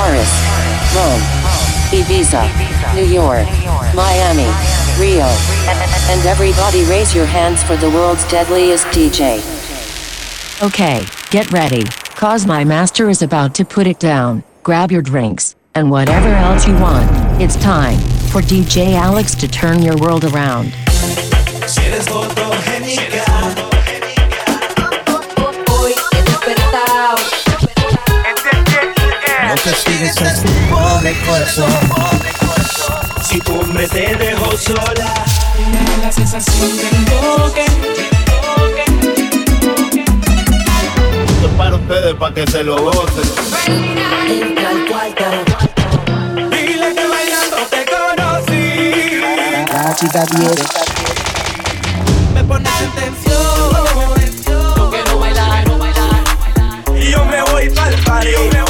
Paris, Rome, Ibiza, New York, Miami, Rio, and everybody raise your hands for the world's deadliest DJ. Okay, get ready, cause my master is about to put it down. Grab your drinks, and whatever else you want. It's time for DJ Alex to turn your world around. eres este pobre corazón. Si tu hombre te dejó sola, la sensación del toque. Esto es para ustedes, para que se lo gocen. Dile que bailando te conocí. La chica viene. Me pones en tensión. Porque no bailar. Y yo me voy para el party.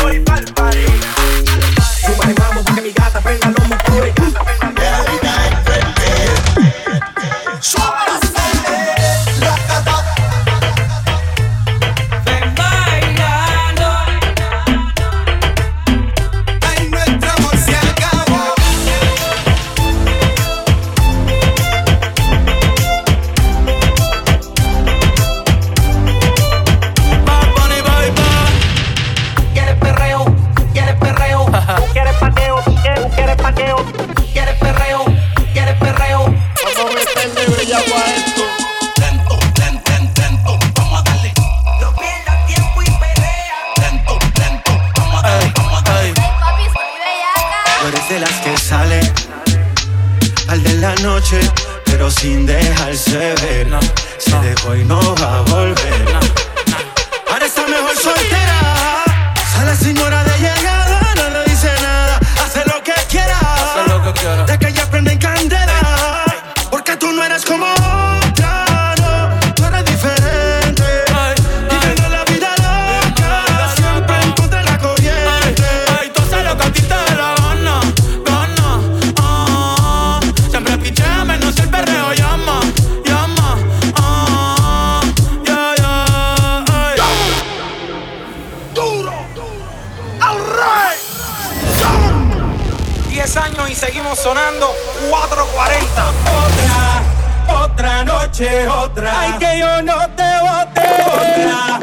noche otra. Ay, que yo no te vote otra.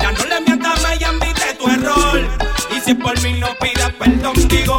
Ya no le mientas, me invite tu error. Y si es por mí no pidas perdón, digo.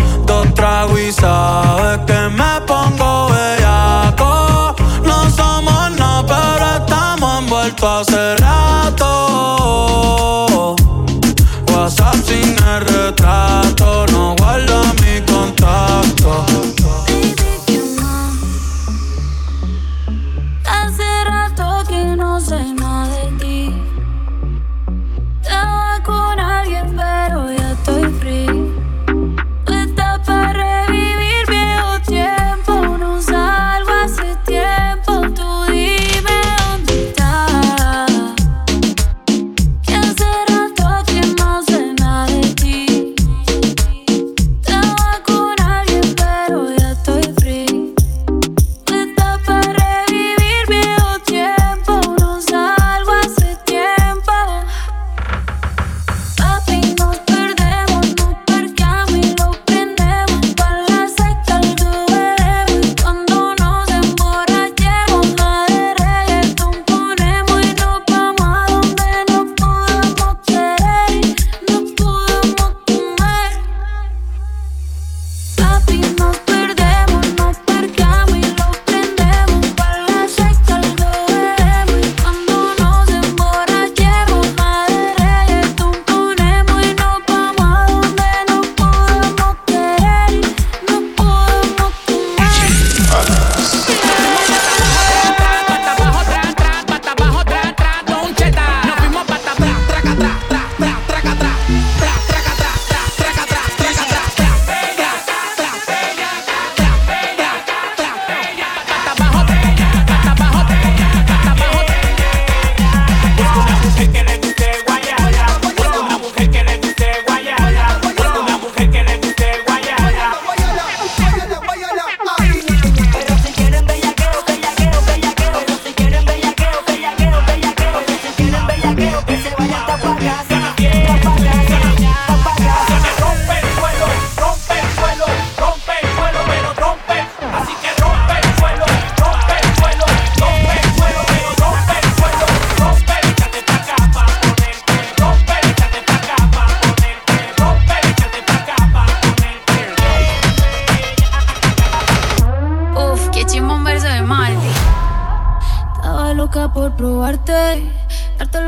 Dos tragos y sabes que me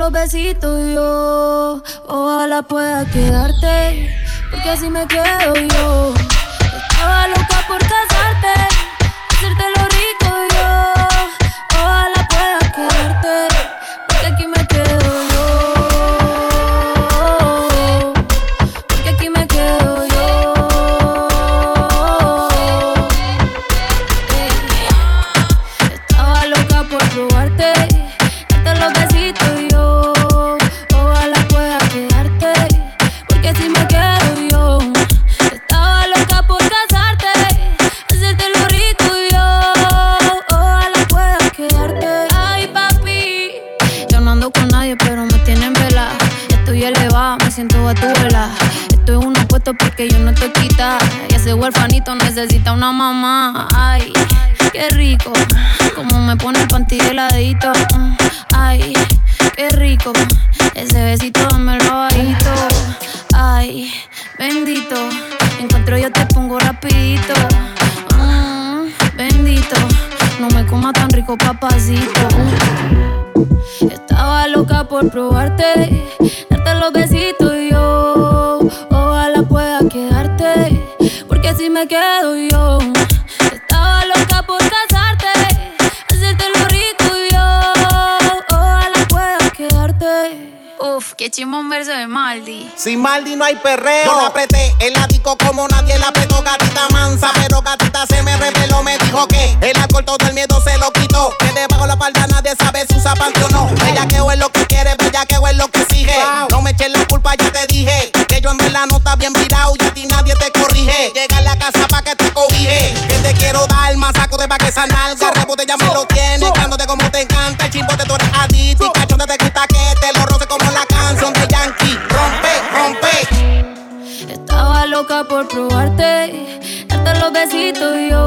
los besitos yo. Ojalá pueda quedarte, porque así me quedo yo. Estaba loca por casarte, necesita una mamá. Ay, qué rico. Como me pone el panty heladito. Ay, qué rico. Ese besito dame el bajito. Ay, bendito. Encuentro yo te pongo rapidito. Mm, bendito. No me coma tan rico, papacito. Estaba loca por probarte, darte los besitos y así me quedo yo. Estaba loca por casarte, hacerte lo rico y yo. Ojalá pueda quedarte. Uf, qué chimbo un verso de Maldi. Sin Maldi no hay perreo. Yo la apreté el ático como nadie la apretó, gatita mansa. Pero gatita se me reveló, me dijo que el alcohol todo el miedo se lo quitó. Que debajo la falda nadie sabe si usa panty o no. Bellaqueo es lo que quiere, bellaqueo es lo que esa nalga, rebote ya me lo tiene. Cándote como te encanta, el chimbote tú eres adicto. Y cachonda te gusta que te lo roce como la canción de Yankee. Rompe, rompe. Estaba loca por probarte, darte los besitos yo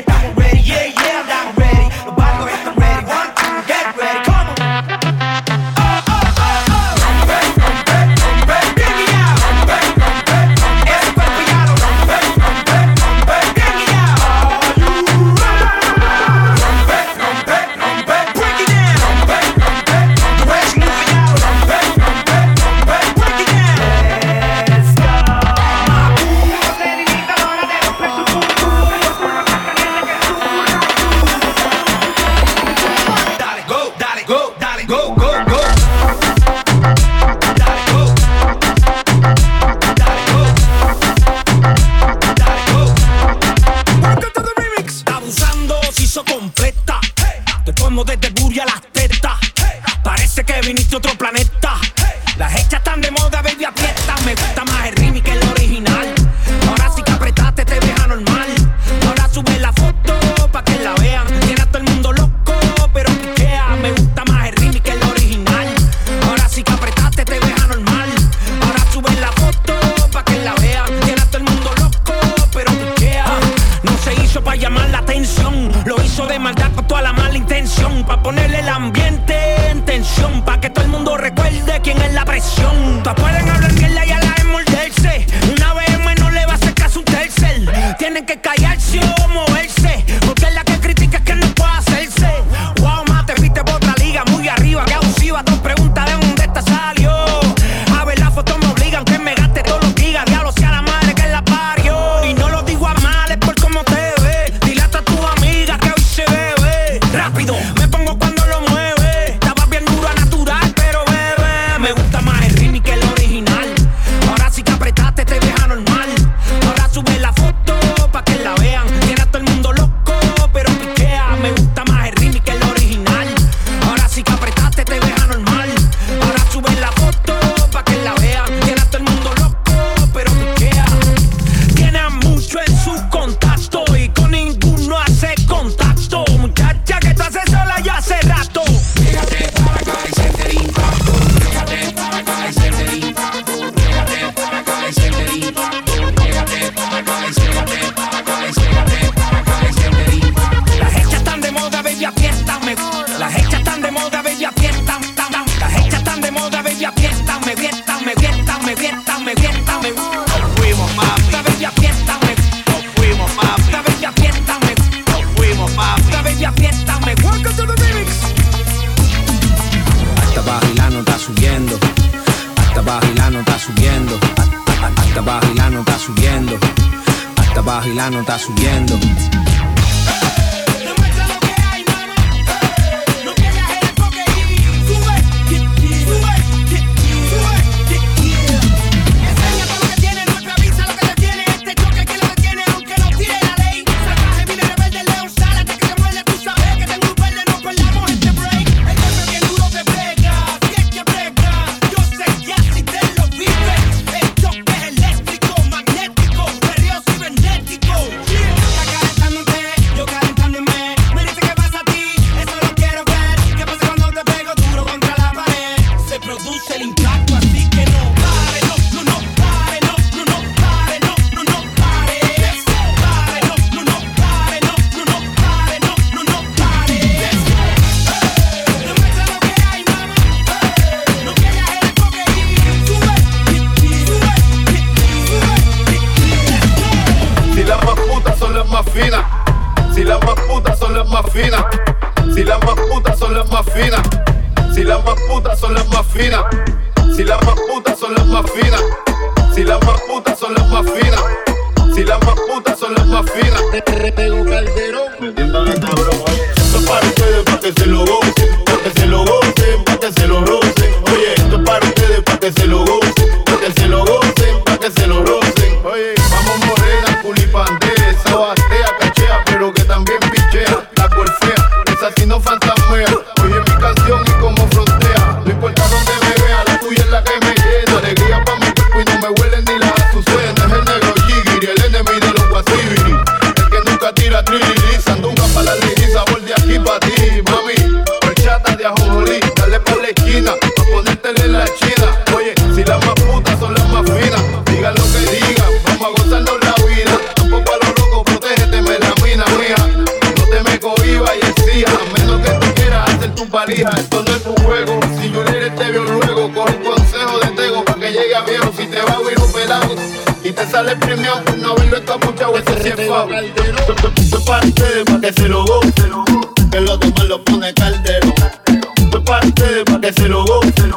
estamos ready. pueden está subiendo. Las más finas. Si las más putas son las más finas. Si las más putas son las más finas. Si las más putas son las más finas. Si las más putas son las más finas. Si las más putas son las más finas. Si las más putas son las más finas. Tengo calderón. Cabrón. Esto es para ustedes, para que se lo gocen. Para que se lo gocen, para que se lo rocen. Oye, esto es para ustedes, para que se lo es para ustedes, pa' que se lo gocen, que los demás lo pone es para ustedes, pa' que se lo gocen,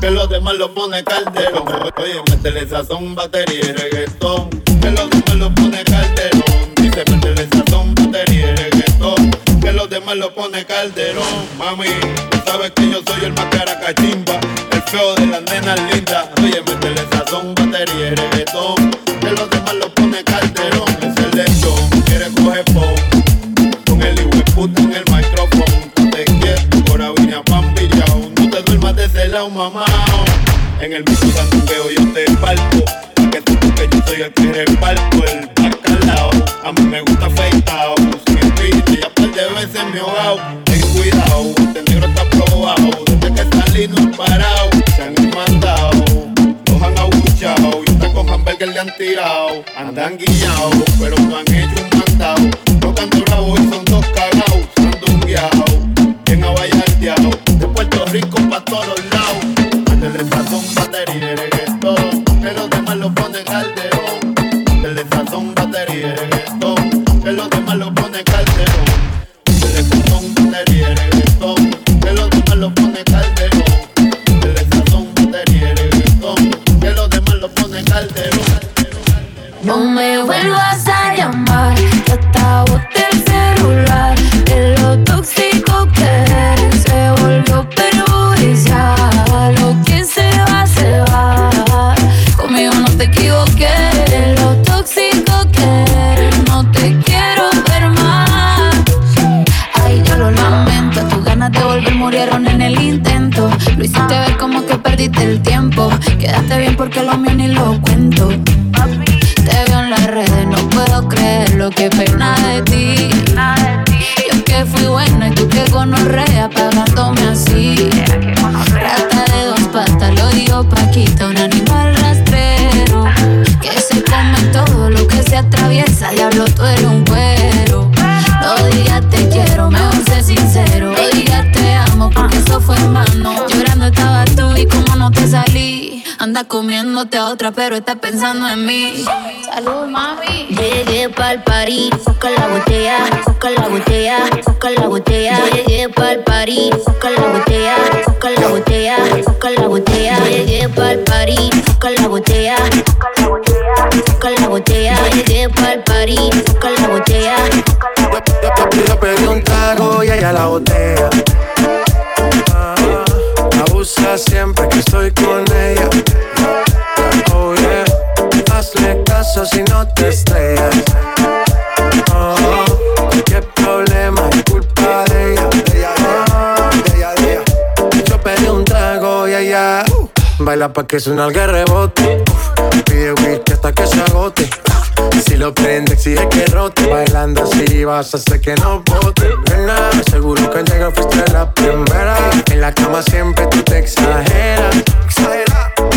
que los demás lo pone caldero. Oye, métele sazón, batería y reggaetón, que los demás lo pone calderón. Dice, métele sazón, batería y reggaetón, que los demás lo pone calderón. Mami, tú sabes que yo soy el más caracachimba, el feo de las nenas lindas. En el mismo sandungueo yo te palpo. Que tú que yo soy el que reparto el bacalao. A mí me gusta afeitado. Mi pinche ya par de veces me he ahogado. Ten cuidado, este negro está probado. Desde que salí no he parado. Se han mandado, los han abuchado. Y hasta con hamburger le han tirado. Andan guiados, pero no han hecho un mandado. Gonorrea pagándome comiéndote a otra, pero está pensando en mí. Salud, mami. Llegué pa'l party, busca la botella, busca la botella, busca la botella. Llegué pa'l party, busca la botella, busca la botella, busca la botella. Llegué pa'l party, busca la botella, busca la botella, busca la botella. Llegué pa'l party, busca la botella. Yo pedí un trago y ella la botella. Ah, abusa siempre que estoy si no te estrellas. Oh, qué problema es culpa de ella. Ah, Yo pedí un trago y ella uh, baila pa' que suena el rebote. Pide whisky hasta que se agote. Si lo prende, exige que rote. Bailando así vas a hacer que no bote. Nena, seguro que al llegar fuiste la primera. En la cama siempre tú te exageras.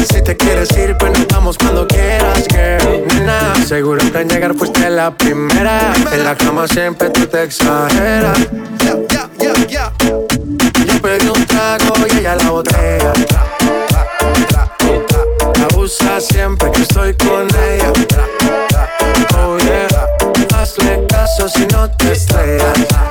Si te quieres ir, pues nos vamos cuando quieras, girl. Nena, seguro que al llegar fuiste la primera. En la cama siempre tú te exageras. Yo pedí un trago y ella la botella. La usa siempre que estoy con ella. Oh yeah, hazle caso si no te estrellas.